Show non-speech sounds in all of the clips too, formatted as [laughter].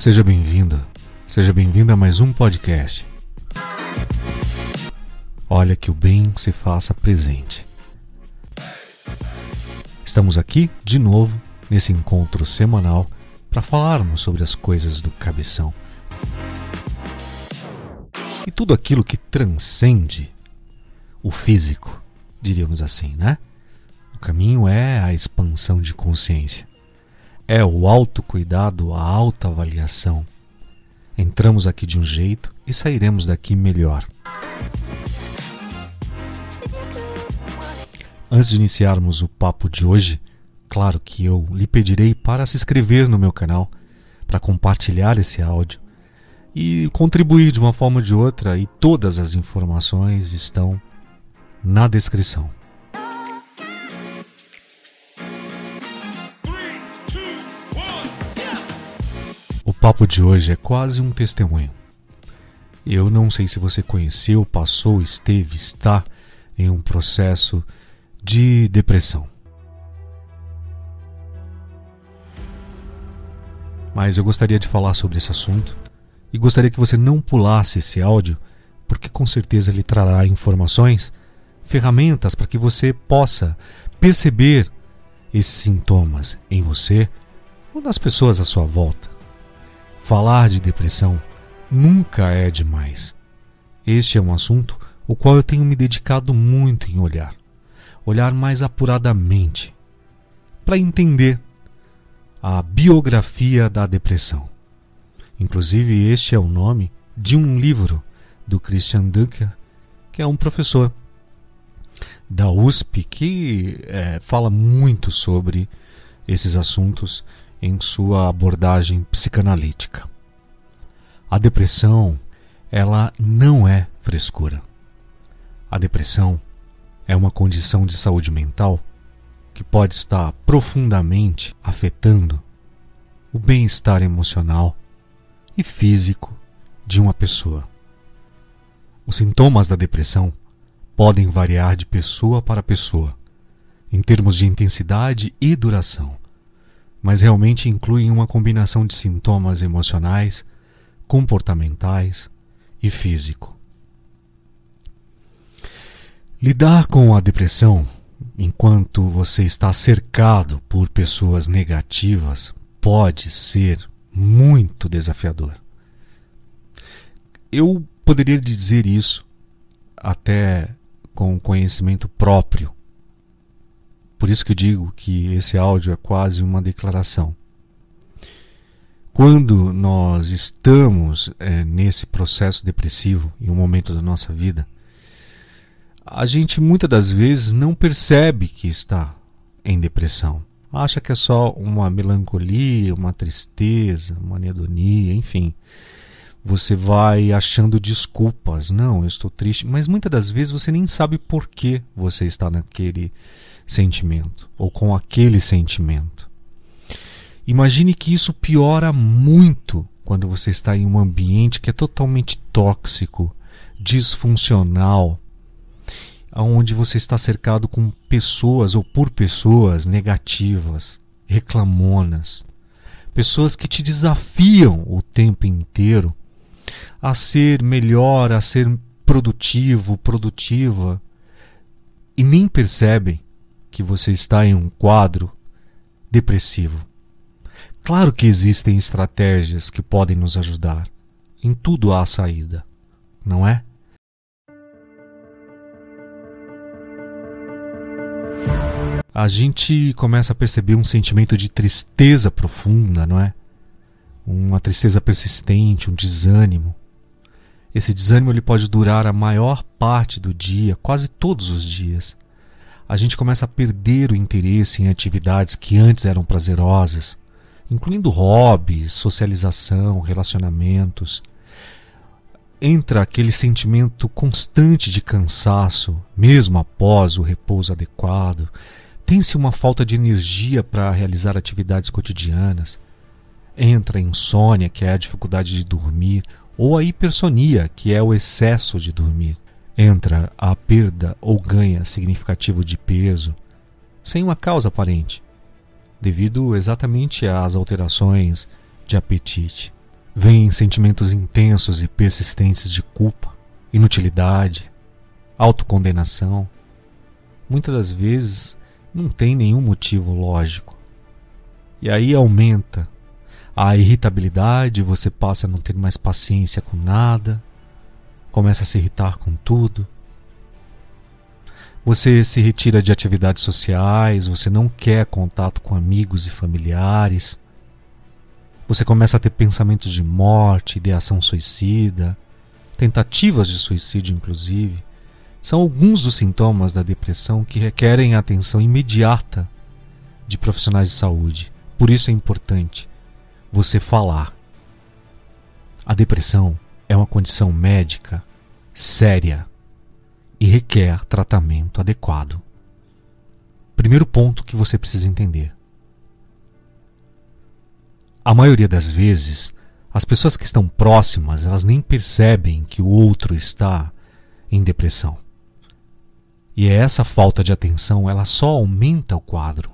Seja bem-vindo, seja bem-vindo a mais um podcast. Olha que o bem se faça presente. Estamos aqui de novo nesse encontro semanal para falarmos sobre as coisas do cabeção e tudo aquilo que transcende o físico, diríamos assim, né? O caminho é a expansão de consciência é o autocuidado, a autoavaliação. Entramos aqui de um jeito e sairemos daqui melhor. Antes de iniciarmos o papo de hoje, claro que eu lhe pedirei para se inscrever no meu canal, para compartilhar esse áudio e contribuir de uma forma ou de outra, e todas as informações estão na descrição. Papo de hoje é quase um testemunho. Eu não sei se você conheceu, passou, esteve, está em um processo de depressão. Mas eu gostaria de falar sobre esse assunto e gostaria que você não pulasse esse áudio, porque com certeza ele trará informações, ferramentas para que você possa perceber esses sintomas em você ou nas pessoas à sua volta. Falar de depressão nunca é demais. Este é um assunto o qual eu tenho me dedicado muito em olhar, olhar mais apuradamente, para entender a biografia da depressão. Inclusive, este é o nome de um livro do Christian Dunker, que é um professor da USP que é, fala muito sobre esses assuntos em sua abordagem psicanalítica. A depressão, ela não é frescura. A depressão é uma condição de saúde mental que pode estar profundamente afetando o bem-estar emocional e físico de uma pessoa. Os sintomas da depressão podem variar de pessoa para pessoa, em termos de intensidade e duração mas realmente incluem uma combinação de sintomas emocionais, comportamentais e físico. Lidar com a depressão enquanto você está cercado por pessoas negativas pode ser muito desafiador. Eu poderia dizer isso até com conhecimento próprio por isso que eu digo que esse áudio é quase uma declaração. Quando nós estamos é, nesse processo depressivo, em um momento da nossa vida, a gente muitas das vezes não percebe que está em depressão. Acha que é só uma melancolia, uma tristeza, uma anedonia, enfim. Você vai achando desculpas. Não, eu estou triste. Mas muitas das vezes você nem sabe por que você está naquele sentimento ou com aquele sentimento. Imagine que isso piora muito quando você está em um ambiente que é totalmente tóxico, disfuncional, onde você está cercado com pessoas ou por pessoas negativas, reclamonas, pessoas que te desafiam o tempo inteiro a ser melhor, a ser produtivo, produtiva e nem percebem que você está em um quadro depressivo. Claro que existem estratégias que podem nos ajudar. Em tudo há saída, não é? A gente começa a perceber um sentimento de tristeza profunda, não é? Uma tristeza persistente, um desânimo. Esse desânimo ele pode durar a maior parte do dia, quase todos os dias a gente começa a perder o interesse em atividades que antes eram prazerosas, incluindo hobbies, socialização, relacionamentos. Entra aquele sentimento constante de cansaço, mesmo após o repouso adequado. Tem-se uma falta de energia para realizar atividades cotidianas. Entra a insônia, que é a dificuldade de dormir, ou a hipersonia, que é o excesso de dormir entra a perda ou ganha significativo de peso sem uma causa aparente, devido exatamente às alterações de apetite. vêm sentimentos intensos e persistentes de culpa, inutilidade, autocondenação. Muitas das vezes não tem nenhum motivo lógico. E aí aumenta a irritabilidade, você passa a não ter mais paciência com nada, começa a se irritar com tudo. Você se retira de atividades sociais, você não quer contato com amigos e familiares. Você começa a ter pensamentos de morte, ideação suicida, tentativas de suicídio, inclusive. São alguns dos sintomas da depressão que requerem atenção imediata de profissionais de saúde. Por isso é importante você falar. A depressão é uma condição médica séria e requer tratamento adequado. Primeiro ponto que você precisa entender. A maioria das vezes, as pessoas que estão próximas, elas nem percebem que o outro está em depressão. E é essa falta de atenção, ela só aumenta o quadro.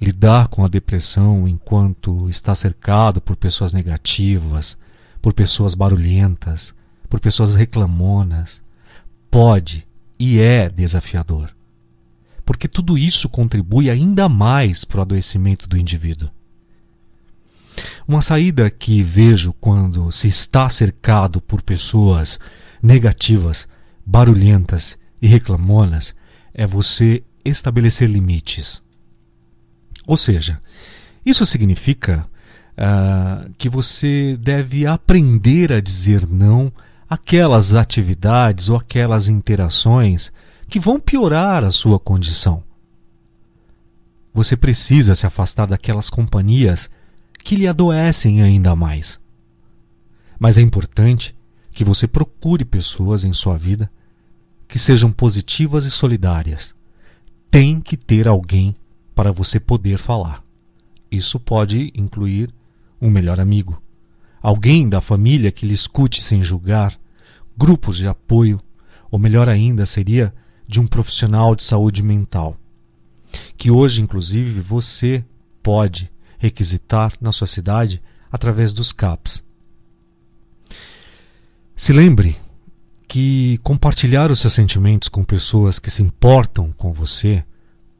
Lidar com a depressão enquanto está cercado por pessoas negativas, por pessoas barulhentas, por pessoas reclamonas, pode e é desafiador. Porque tudo isso contribui ainda mais para o adoecimento do indivíduo. Uma saída que vejo quando se está cercado por pessoas negativas, barulhentas e reclamonas é você estabelecer limites. Ou seja, isso significa uh, que você deve aprender a dizer não àquelas atividades ou aquelas interações que vão piorar a sua condição. Você precisa se afastar daquelas companhias que lhe adoecem ainda mais. Mas é importante que você procure pessoas em sua vida que sejam positivas e solidárias. Tem que ter alguém para você poder falar. Isso pode incluir um melhor amigo, alguém da família que lhe escute sem julgar, grupos de apoio, ou melhor ainda, seria de um profissional de saúde mental, que hoje, inclusive, você pode requisitar na sua cidade através dos CAPs. Se lembre que compartilhar os seus sentimentos com pessoas que se importam com você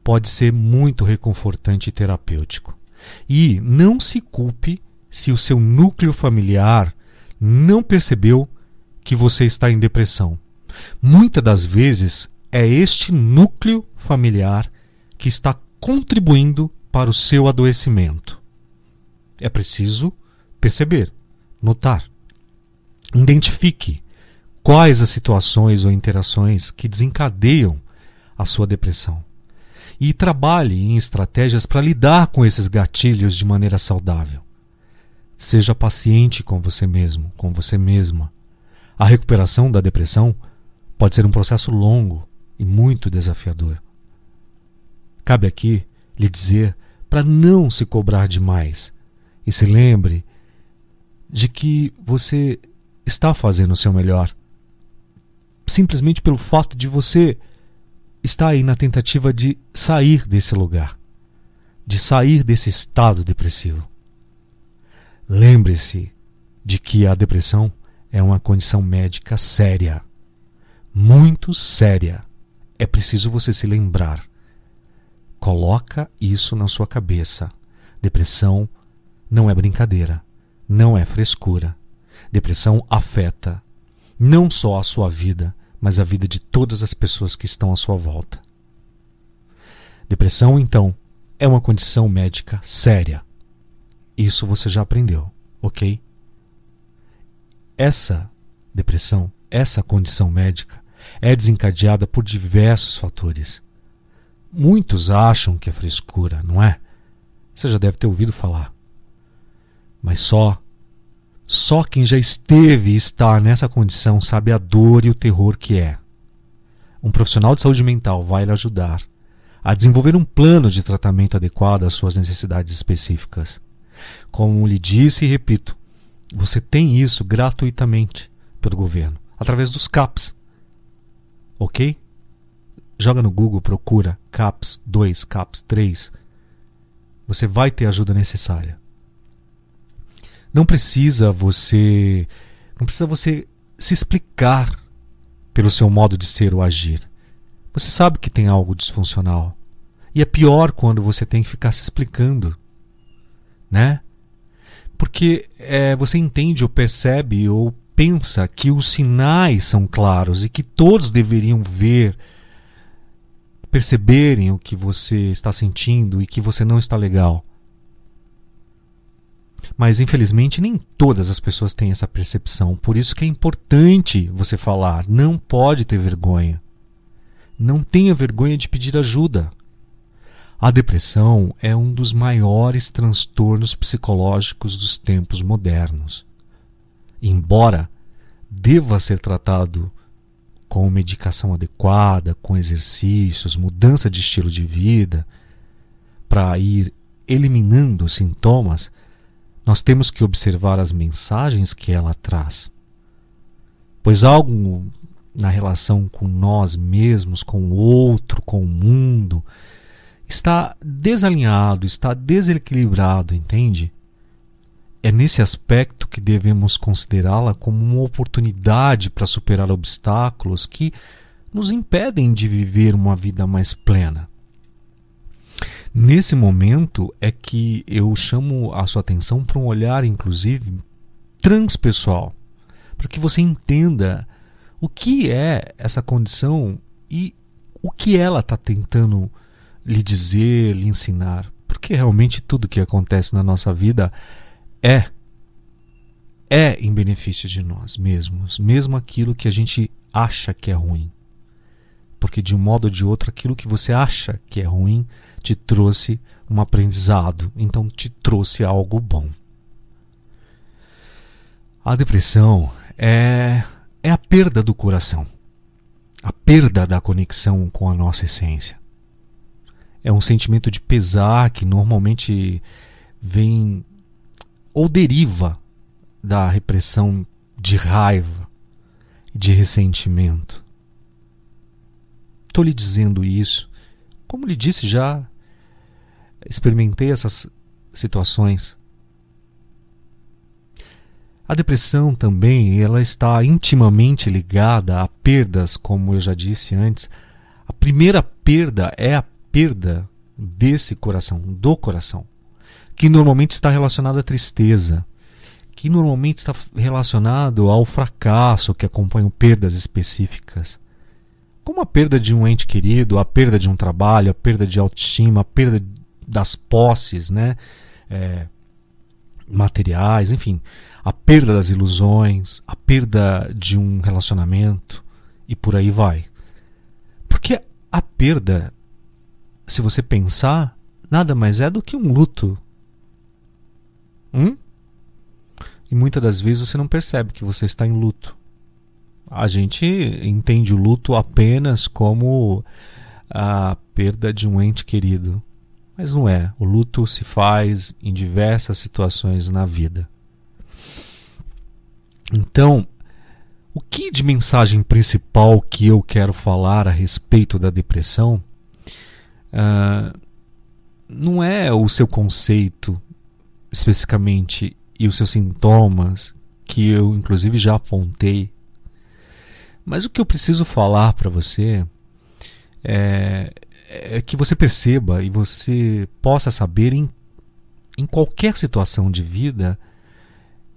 pode ser muito reconfortante e terapêutico. E não se culpe se o seu núcleo familiar não percebeu que você está em depressão. Muitas das vezes é este núcleo familiar que está contribuindo para o seu adoecimento. É preciso perceber, notar. Identifique quais as situações ou interações que desencadeiam a sua depressão. E trabalhe em estratégias para lidar com esses gatilhos de maneira saudável. Seja paciente com você mesmo, com você mesma. A recuperação da depressão pode ser um processo longo e muito desafiador. Cabe aqui lhe dizer para não se cobrar demais e se lembre de que você está fazendo o seu melhor simplesmente pelo fato de você estar aí na tentativa de sair desse lugar, de sair desse estado depressivo. Lembre-se de que a depressão é uma condição médica séria, muito séria. É preciso você se lembrar. Coloca isso na sua cabeça. Depressão não é brincadeira, não é frescura. Depressão afeta não só a sua vida, mas a vida de todas as pessoas que estão à sua volta. Depressão, então, é uma condição médica séria. Isso você já aprendeu, ok? Essa depressão, essa condição médica, é desencadeada por diversos fatores. Muitos acham que é frescura, não é? Você já deve ter ouvido falar. Mas só só quem já esteve e está nessa condição sabe a dor e o terror que é. Um profissional de saúde mental vai lhe ajudar a desenvolver um plano de tratamento adequado às suas necessidades específicas. Como lhe disse e repito, você tem isso gratuitamente pelo governo, através dos CAPs. Ok? Joga no Google, procura CAPS 2, CAPS 3. Você vai ter a ajuda necessária. Não precisa você não precisa você se explicar pelo seu modo de ser ou agir. Você sabe que tem algo disfuncional. E é pior quando você tem que ficar se explicando, né? Porque é, você entende ou percebe ou pensa que os sinais são claros e que todos deveriam ver, perceberem o que você está sentindo e que você não está legal. Mas infelizmente nem todas as pessoas têm essa percepção. Por isso que é importante você falar. Não pode ter vergonha. Não tenha vergonha de pedir ajuda. A depressão é um dos maiores transtornos psicológicos dos tempos modernos. Embora deva ser tratado com medicação adequada, com exercícios, mudança de estilo de vida, para ir eliminando os sintomas, nós temos que observar as mensagens que ela traz. Pois algo na relação com nós mesmos, com o outro, com o mundo, está desalinhado, está desequilibrado, entende? É nesse aspecto que devemos considerá-la como uma oportunidade para superar obstáculos que nos impedem de viver uma vida mais plena. Nesse momento é que eu chamo a sua atenção para um olhar, inclusive, transpessoal, para que você entenda o que é essa condição e o que ela está tentando lhe dizer, lhe ensinar. Porque realmente tudo que acontece na nossa vida é é em benefício de nós mesmos, mesmo aquilo que a gente acha que é ruim. Porque de um modo ou de outro, aquilo que você acha que é ruim te trouxe um aprendizado, então te trouxe algo bom. A depressão é, é a perda do coração, a perda da conexão com a nossa essência. É um sentimento de pesar que normalmente vem ou deriva da repressão de raiva, de ressentimento. Estou lhe dizendo isso, como lhe disse já, experimentei essas situações. A depressão também, ela está intimamente ligada a perdas, como eu já disse antes. A primeira perda é a perda desse coração, do coração que normalmente está relacionado à tristeza, que normalmente está relacionado ao fracasso que acompanham perdas específicas. Como a perda de um ente querido, a perda de um trabalho, a perda de autoestima, a perda das posses, né? É, materiais, enfim, a perda das ilusões, a perda de um relacionamento e por aí vai. Porque a perda, se você pensar, nada mais é do que um luto Hum? E muitas das vezes você não percebe que você está em luto. A gente entende o luto apenas como a perda de um ente querido. Mas não é. O luto se faz em diversas situações na vida. Então, o que de mensagem principal que eu quero falar a respeito da depressão uh, não é o seu conceito especificamente e os seus sintomas, que eu inclusive já apontei. Mas o que eu preciso falar para você é, é, que você perceba e você possa saber em, em qualquer situação de vida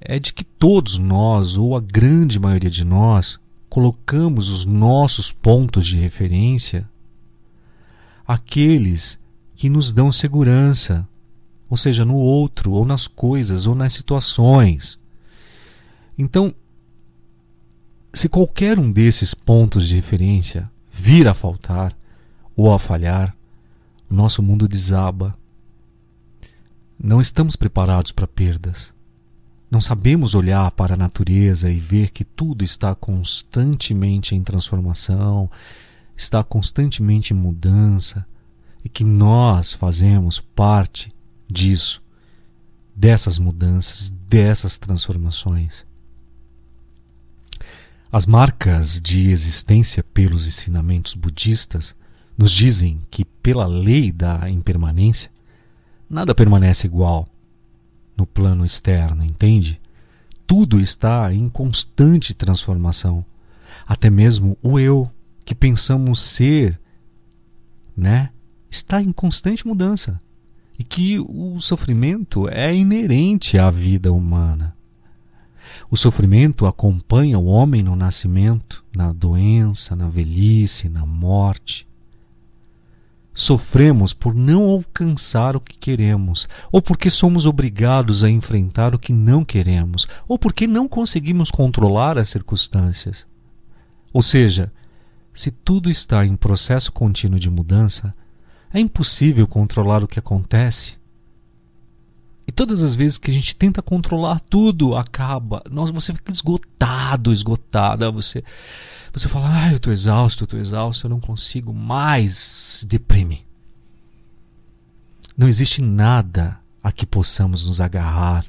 é de que todos nós, ou a grande maioria de nós, colocamos os nossos pontos de referência aqueles que nos dão segurança, ou seja, no outro, ou nas coisas, ou nas situações. Então, se qualquer um desses pontos de referência vir a faltar ou a falhar, o nosso mundo desaba. Não estamos preparados para perdas. Não sabemos olhar para a natureza e ver que tudo está constantemente em transformação, está constantemente em mudança e que nós fazemos parte disso, dessas mudanças, dessas transformações. As marcas de existência pelos ensinamentos budistas nos dizem que, pela lei da impermanência, nada permanece igual. no plano externo, entende? Tudo está em constante transformação. Até mesmo o eu que pensamos ser, né, está em constante mudança. E que o sofrimento é inerente à vida humana. O sofrimento acompanha o homem no nascimento, na doença, na velhice, na morte. Sofremos por não alcançar o que queremos, ou porque somos obrigados a enfrentar o que não queremos, ou porque não conseguimos controlar as circunstâncias. Ou seja, se tudo está em processo contínuo de mudança, é impossível controlar o que acontece e todas as vezes que a gente tenta controlar tudo, acaba. Nós, você fica esgotado, esgotada. Você, você fala, ah, eu estou exausto, estou exausto, eu não consigo mais. Deprime. Não existe nada a que possamos nos agarrar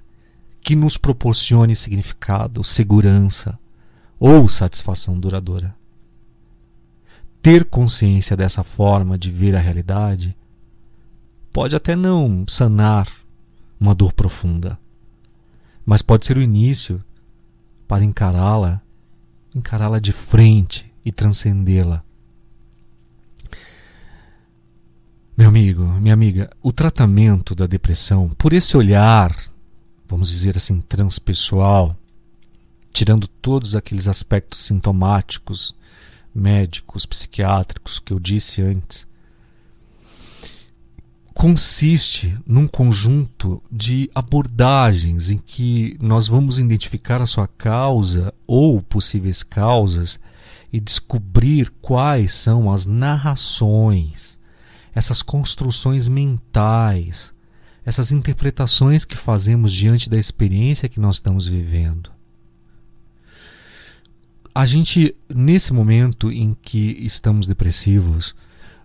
que nos proporcione significado, segurança ou satisfação duradoura. Ter consciência dessa forma de ver a realidade pode até não sanar uma dor profunda. Mas pode ser o início para encará-la, encará-la de frente e transcendê-la. Meu amigo, minha amiga, o tratamento da depressão, por esse olhar, vamos dizer assim, transpessoal, tirando todos aqueles aspectos sintomáticos, médicos, psiquiátricos que eu disse antes, consiste num conjunto de abordagens em que nós vamos identificar a sua causa ou possíveis causas e descobrir quais são as narrações, essas construções mentais, essas interpretações que fazemos diante da experiência que nós estamos vivendo. A gente, nesse momento em que estamos depressivos,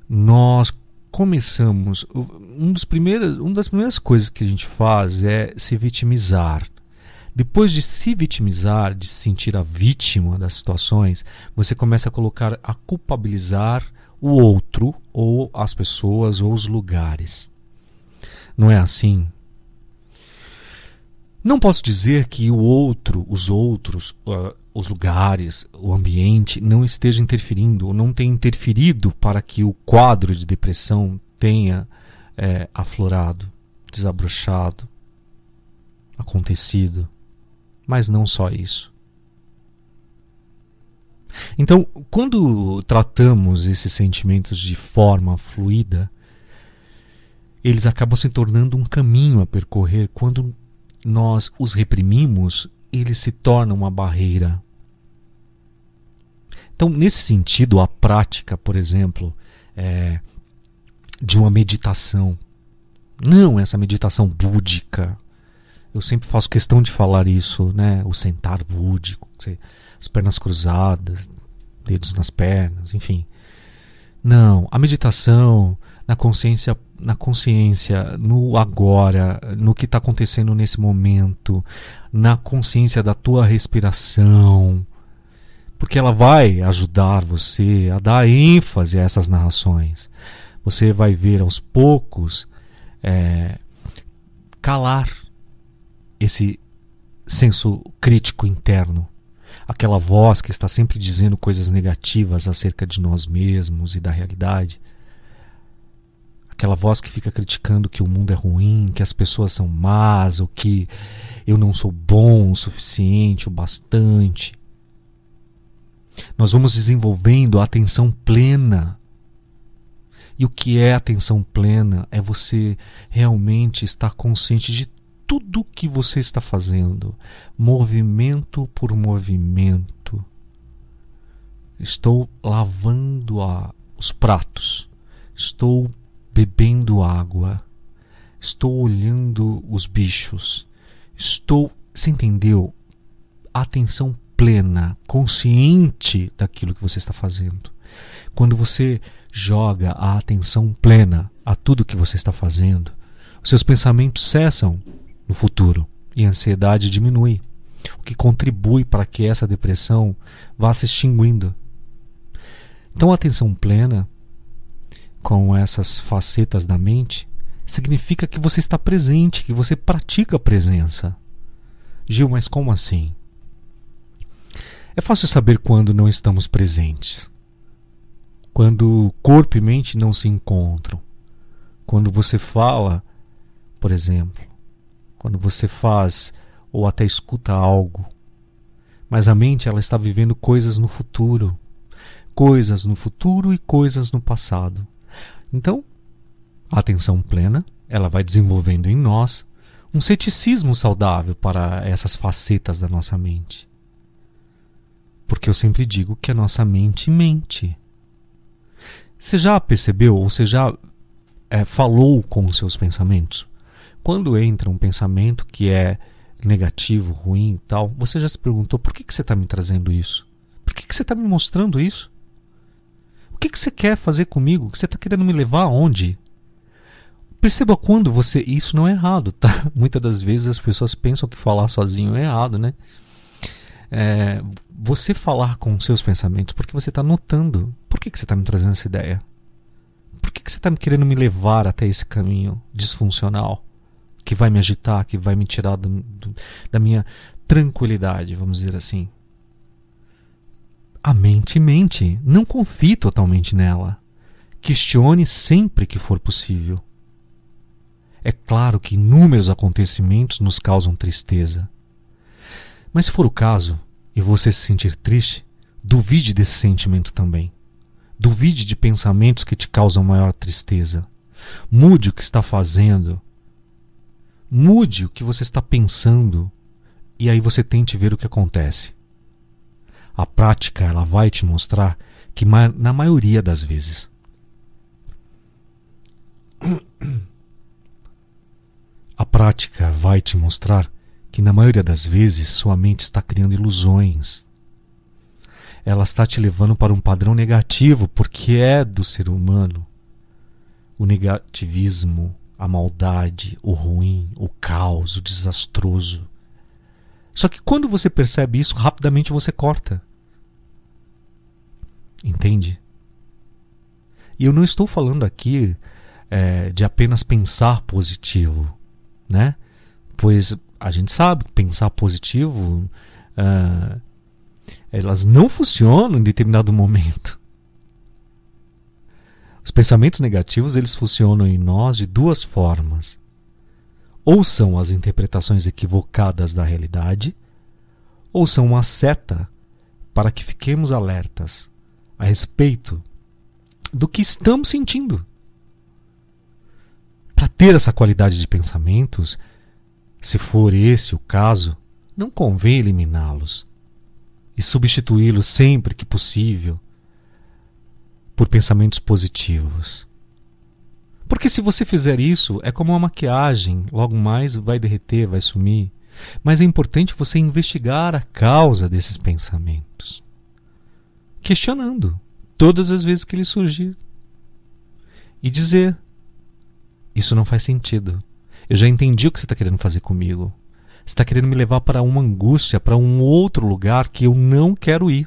nós começamos, um dos primeiros, uma das primeiras coisas que a gente faz é se vitimizar. Depois de se vitimizar, de se sentir a vítima das situações, você começa a colocar, a culpabilizar o outro, ou as pessoas, ou os lugares. Não é assim? Não posso dizer que o outro, os outros, uh, os lugares, o ambiente não esteja interferindo ou não tenha interferido para que o quadro de depressão tenha é, aflorado, desabrochado, acontecido. Mas não só isso. Então, quando tratamos esses sentimentos de forma fluida, eles acabam se tornando um caminho a percorrer quando nós os reprimimos ele se torna uma barreira. Então, nesse sentido, a prática, por exemplo, é, de uma meditação, não essa meditação búdica, eu sempre faço questão de falar isso, né? O sentar búdico, as pernas cruzadas, dedos nas pernas, enfim. Não, a meditação na consciência na consciência, no agora, no que está acontecendo nesse momento, na consciência da tua respiração, porque ela vai ajudar você a dar ênfase a essas narrações. Você vai ver aos poucos é, calar esse senso crítico interno, aquela voz que está sempre dizendo coisas negativas acerca de nós mesmos e da realidade aquela voz que fica criticando que o mundo é ruim, que as pessoas são más, ou que eu não sou bom o suficiente, o bastante. Nós vamos desenvolvendo a atenção plena. E o que é atenção plena? É você realmente estar consciente de tudo que você está fazendo, movimento por movimento. Estou lavando a, os pratos, estou bebendo água, estou olhando os bichos, estou. Você entendeu? Atenção plena, consciente daquilo que você está fazendo. Quando você joga a atenção plena a tudo que você está fazendo, seus pensamentos cessam no futuro e a ansiedade diminui, o que contribui para que essa depressão vá se extinguindo. Então, a atenção plena com essas facetas da mente significa que você está presente, que você pratica a presença. Gil, mas como assim? É fácil saber quando não estamos presentes. Quando corpo e mente não se encontram. Quando você fala, por exemplo, quando você faz ou até escuta algo, mas a mente ela está vivendo coisas no futuro, coisas no futuro e coisas no passado. Então, a atenção plena, ela vai desenvolvendo em nós um ceticismo saudável para essas facetas da nossa mente. Porque eu sempre digo que a nossa mente mente. Você já percebeu ou você já é, falou com os seus pensamentos? Quando entra um pensamento que é negativo, ruim e tal, você já se perguntou por que, que você está me trazendo isso? Por que, que você está me mostrando isso? Que, que você quer fazer comigo? Você está querendo me levar aonde? Perceba quando você. Isso não é errado, tá? [laughs] Muitas das vezes as pessoas pensam que falar sozinho é errado, né? É, você falar com seus pensamentos porque você está notando. Por que, que você está me trazendo essa ideia? Por que, que você está querendo me levar até esse caminho disfuncional? Que vai me agitar, que vai me tirar do, do, da minha tranquilidade, vamos dizer assim. A mente mente. Não confie totalmente nela. Questione sempre que for possível. É claro que inúmeros acontecimentos nos causam tristeza. Mas se for o caso, e você se sentir triste, duvide desse sentimento também. Duvide de pensamentos que te causam maior tristeza. Mude o que está fazendo. Mude o que você está pensando. E aí você tente ver o que acontece. A prática ela vai te mostrar que na maioria das vezes A prática vai te mostrar que, na maioria das vezes, sua mente está criando ilusões. Ela está te levando para um padrão negativo, porque é do ser humano. O negativismo, a maldade, o ruim, o caos, o desastroso. Só que quando você percebe isso, rapidamente você corta. Entende? E eu não estou falando aqui é, de apenas pensar positivo né? Pois a gente sabe que pensar positivo uh, elas não funcionam em determinado momento. Os pensamentos negativos eles funcionam em nós de duas formas. Ou são as interpretações equivocadas da realidade, ou são uma seta para que fiquemos alertas a respeito do que estamos sentindo para ter essa qualidade de pensamentos, se for esse o caso, não convém eliminá-los e substituí-los sempre que possível por pensamentos positivos. Porque se você fizer isso, é como uma maquiagem, logo mais vai derreter, vai sumir. Mas é importante você investigar a causa desses pensamentos, questionando todas as vezes que ele surgir e dizer: isso não faz sentido. Eu já entendi o que você está querendo fazer comigo. Você está querendo me levar para uma angústia, para um outro lugar que eu não quero ir.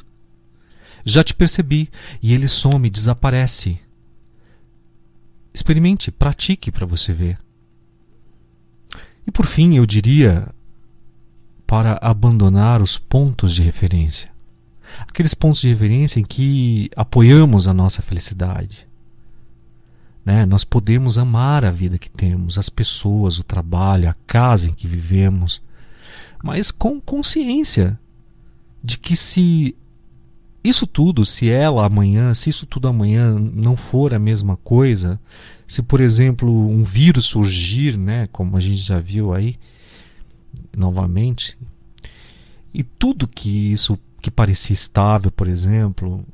Já te percebi. E ele some, desaparece. Experimente, pratique para você ver. E por fim, eu diria para abandonar os pontos de referência. Aqueles pontos de referência em que apoiamos a nossa felicidade né? Nós podemos amar a vida que temos, as pessoas, o trabalho, a casa em que vivemos, mas com consciência de que se isso tudo, se ela amanhã, se isso tudo amanhã não for a mesma coisa, se por exemplo um vírus surgir, né, como a gente já viu aí novamente, e tudo que isso que parecia estável, por exemplo,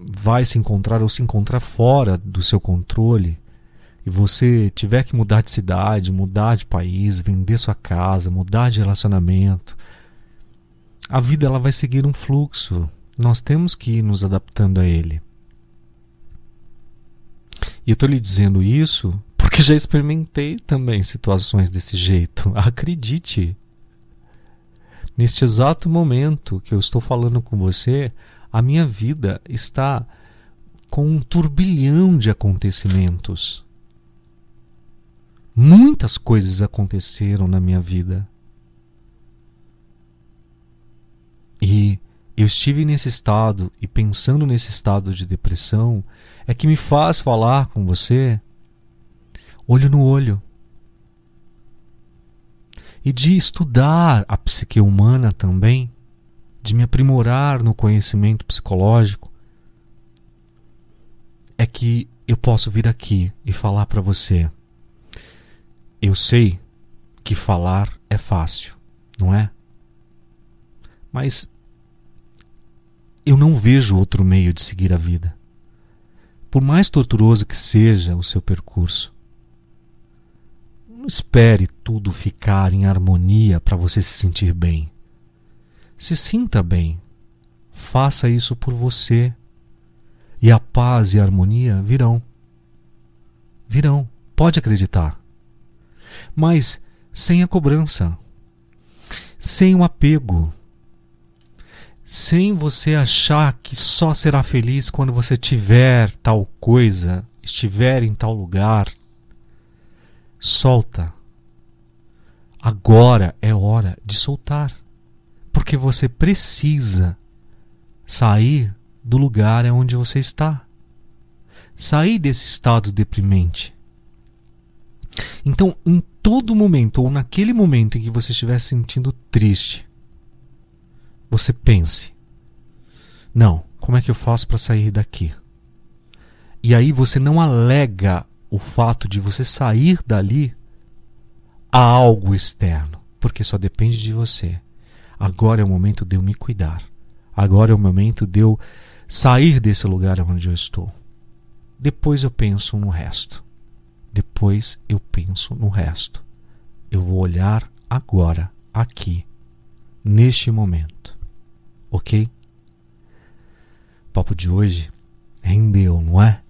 vai se encontrar ou se encontrar fora do seu controle e você tiver que mudar de cidade, mudar de país, vender sua casa, mudar de relacionamento, a vida ela vai seguir um fluxo. Nós temos que ir nos adaptando a ele. E eu estou lhe dizendo isso porque já experimentei também situações desse jeito. [laughs] Acredite. Neste exato momento que eu estou falando com você, a minha vida está com um turbilhão de acontecimentos. Muitas coisas aconteceram na minha vida. E eu estive nesse estado e pensando nesse estado de depressão é que me faz falar com você olho no olho. E de estudar a psique humana também, de me aprimorar no conhecimento psicológico, é que eu posso vir aqui e falar para você. Eu sei que falar é fácil, não é? Mas eu não vejo outro meio de seguir a vida. Por mais torturoso que seja o seu percurso, não espere tudo ficar em harmonia para você se sentir bem. Se sinta bem. Faça isso por você. E a paz e a harmonia virão. Virão. Pode acreditar. Mas sem a cobrança. Sem o apego sem você achar que só será feliz quando você tiver tal coisa, estiver em tal lugar. Solta. Agora é hora de soltar. Porque você precisa sair do lugar onde você está. Sair desse estado deprimente. Então, em todo momento, ou naquele momento em que você estiver se sentindo triste, você pense: não, como é que eu faço para sair daqui? E aí você não alega o fato de você sair dali a algo externo, porque só depende de você. Agora é o momento de eu me cuidar. Agora é o momento de eu sair desse lugar onde eu estou. Depois eu penso no resto. Depois eu penso no resto. Eu vou olhar agora, aqui, neste momento. Ok? O papo de hoje rendeu, não é?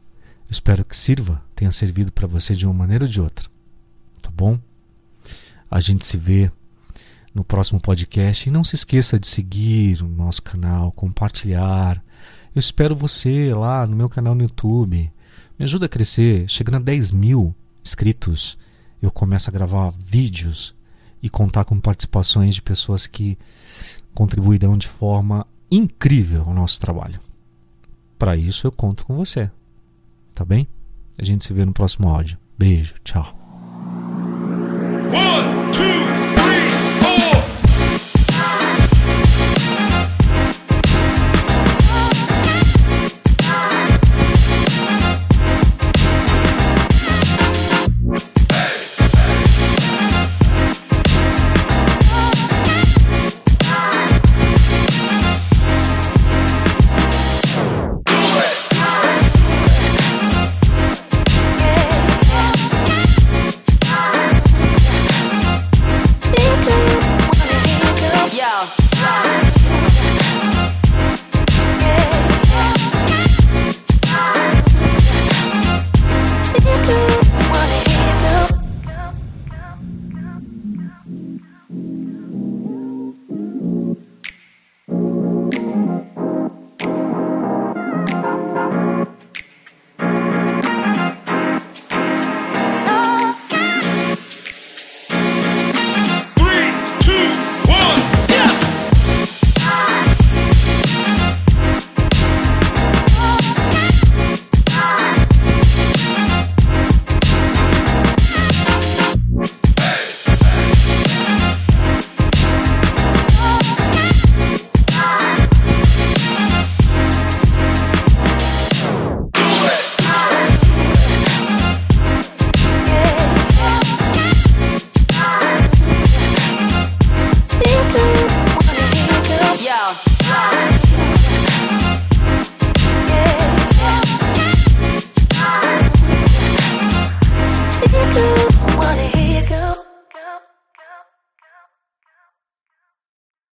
Espero que sirva, tenha servido para você de uma maneira ou de outra. Tá bom? A gente se vê no próximo podcast e não se esqueça de seguir o nosso canal, compartilhar. Eu espero você lá no meu canal no YouTube. Me ajuda a crescer. Chegando a 10 mil inscritos, eu começo a gravar vídeos e contar com participações de pessoas que contribuirão de forma incrível ao nosso trabalho. Para isso eu conto com você. Tá bem? A gente se vê no próximo áudio. Beijo, tchau.